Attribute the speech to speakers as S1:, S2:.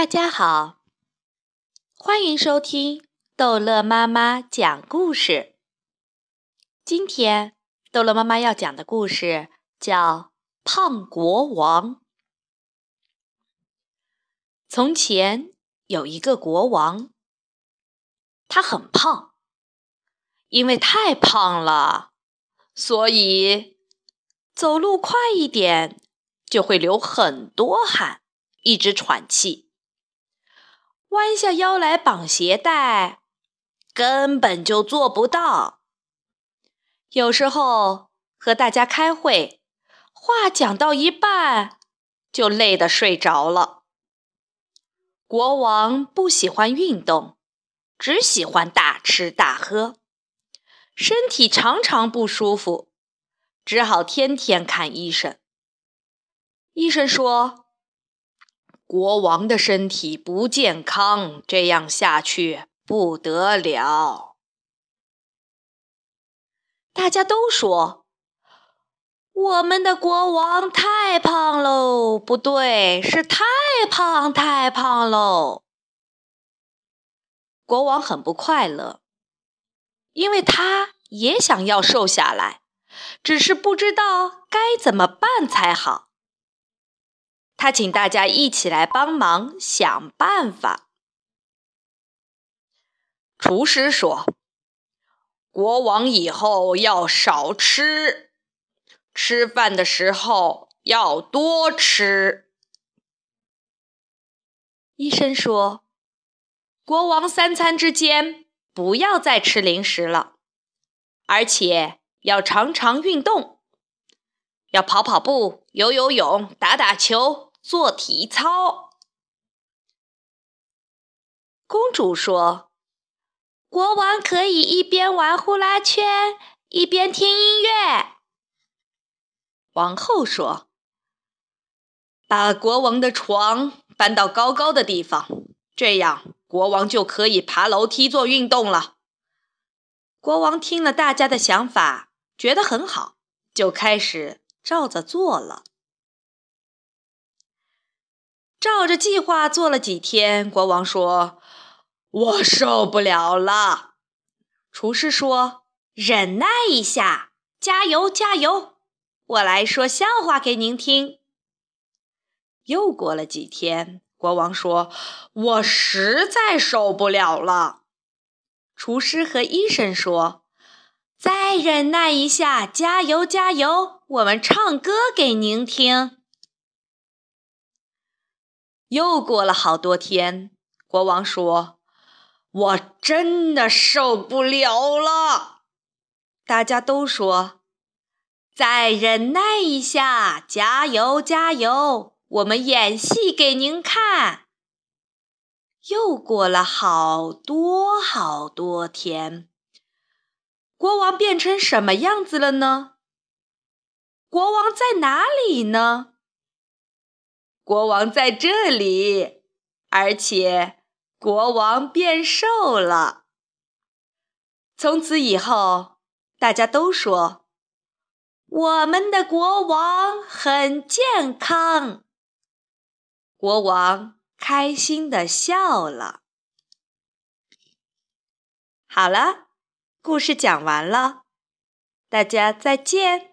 S1: 大家好，欢迎收听逗乐妈妈讲故事。今天逗乐妈妈要讲的故事叫《胖国王》。从前有一个国王，他很胖，因为太胖了，所以走路快一点就会流很多汗，一直喘气。弯下腰来绑鞋带，根本就做不到。有时候和大家开会，话讲到一半就累得睡着了。国王不喜欢运动，只喜欢大吃大喝，身体常常不舒服，只好天天看医生。医生说。国王的身体不健康，这样下去不得了。大家都说我们的国王太胖喽，不对，是太胖太胖喽。国王很不快乐，因为他也想要瘦下来，只是不知道该怎么办才好。他请大家一起来帮忙想办法。厨师说：“国王以后要少吃，吃饭的时候要多吃。”医生说：“国王三餐之间不要再吃零食了，而且要常常运动，要跑跑步、游游泳、打打球。”做体操。公主说：“国王可以一边玩呼啦圈，一边听音乐。”王后说：“把国王的床搬到高高的地方，这样国王就可以爬楼梯做运动了。”国王听了大家的想法，觉得很好，就开始照着做了。照着计划做了几天，国王说：“我受不了了。”厨师说：“忍耐一下，加油，加油！我来说笑话给您听。”又过了几天，国王说：“我实在受不了了。”厨师和医生说：“再忍耐一下，加油，加油！我们唱歌给您听。”又过了好多天，国王说：“我真的受不了了。”大家都说：“再忍耐一下，加油，加油！我们演戏给您看。”又过了好多好多天，国王变成什么样子了呢？国王在哪里呢？国王在这里，而且国王变瘦了。从此以后，大家都说我们的国王很健康。国王开心的笑了。好了，故事讲完了，大家再见。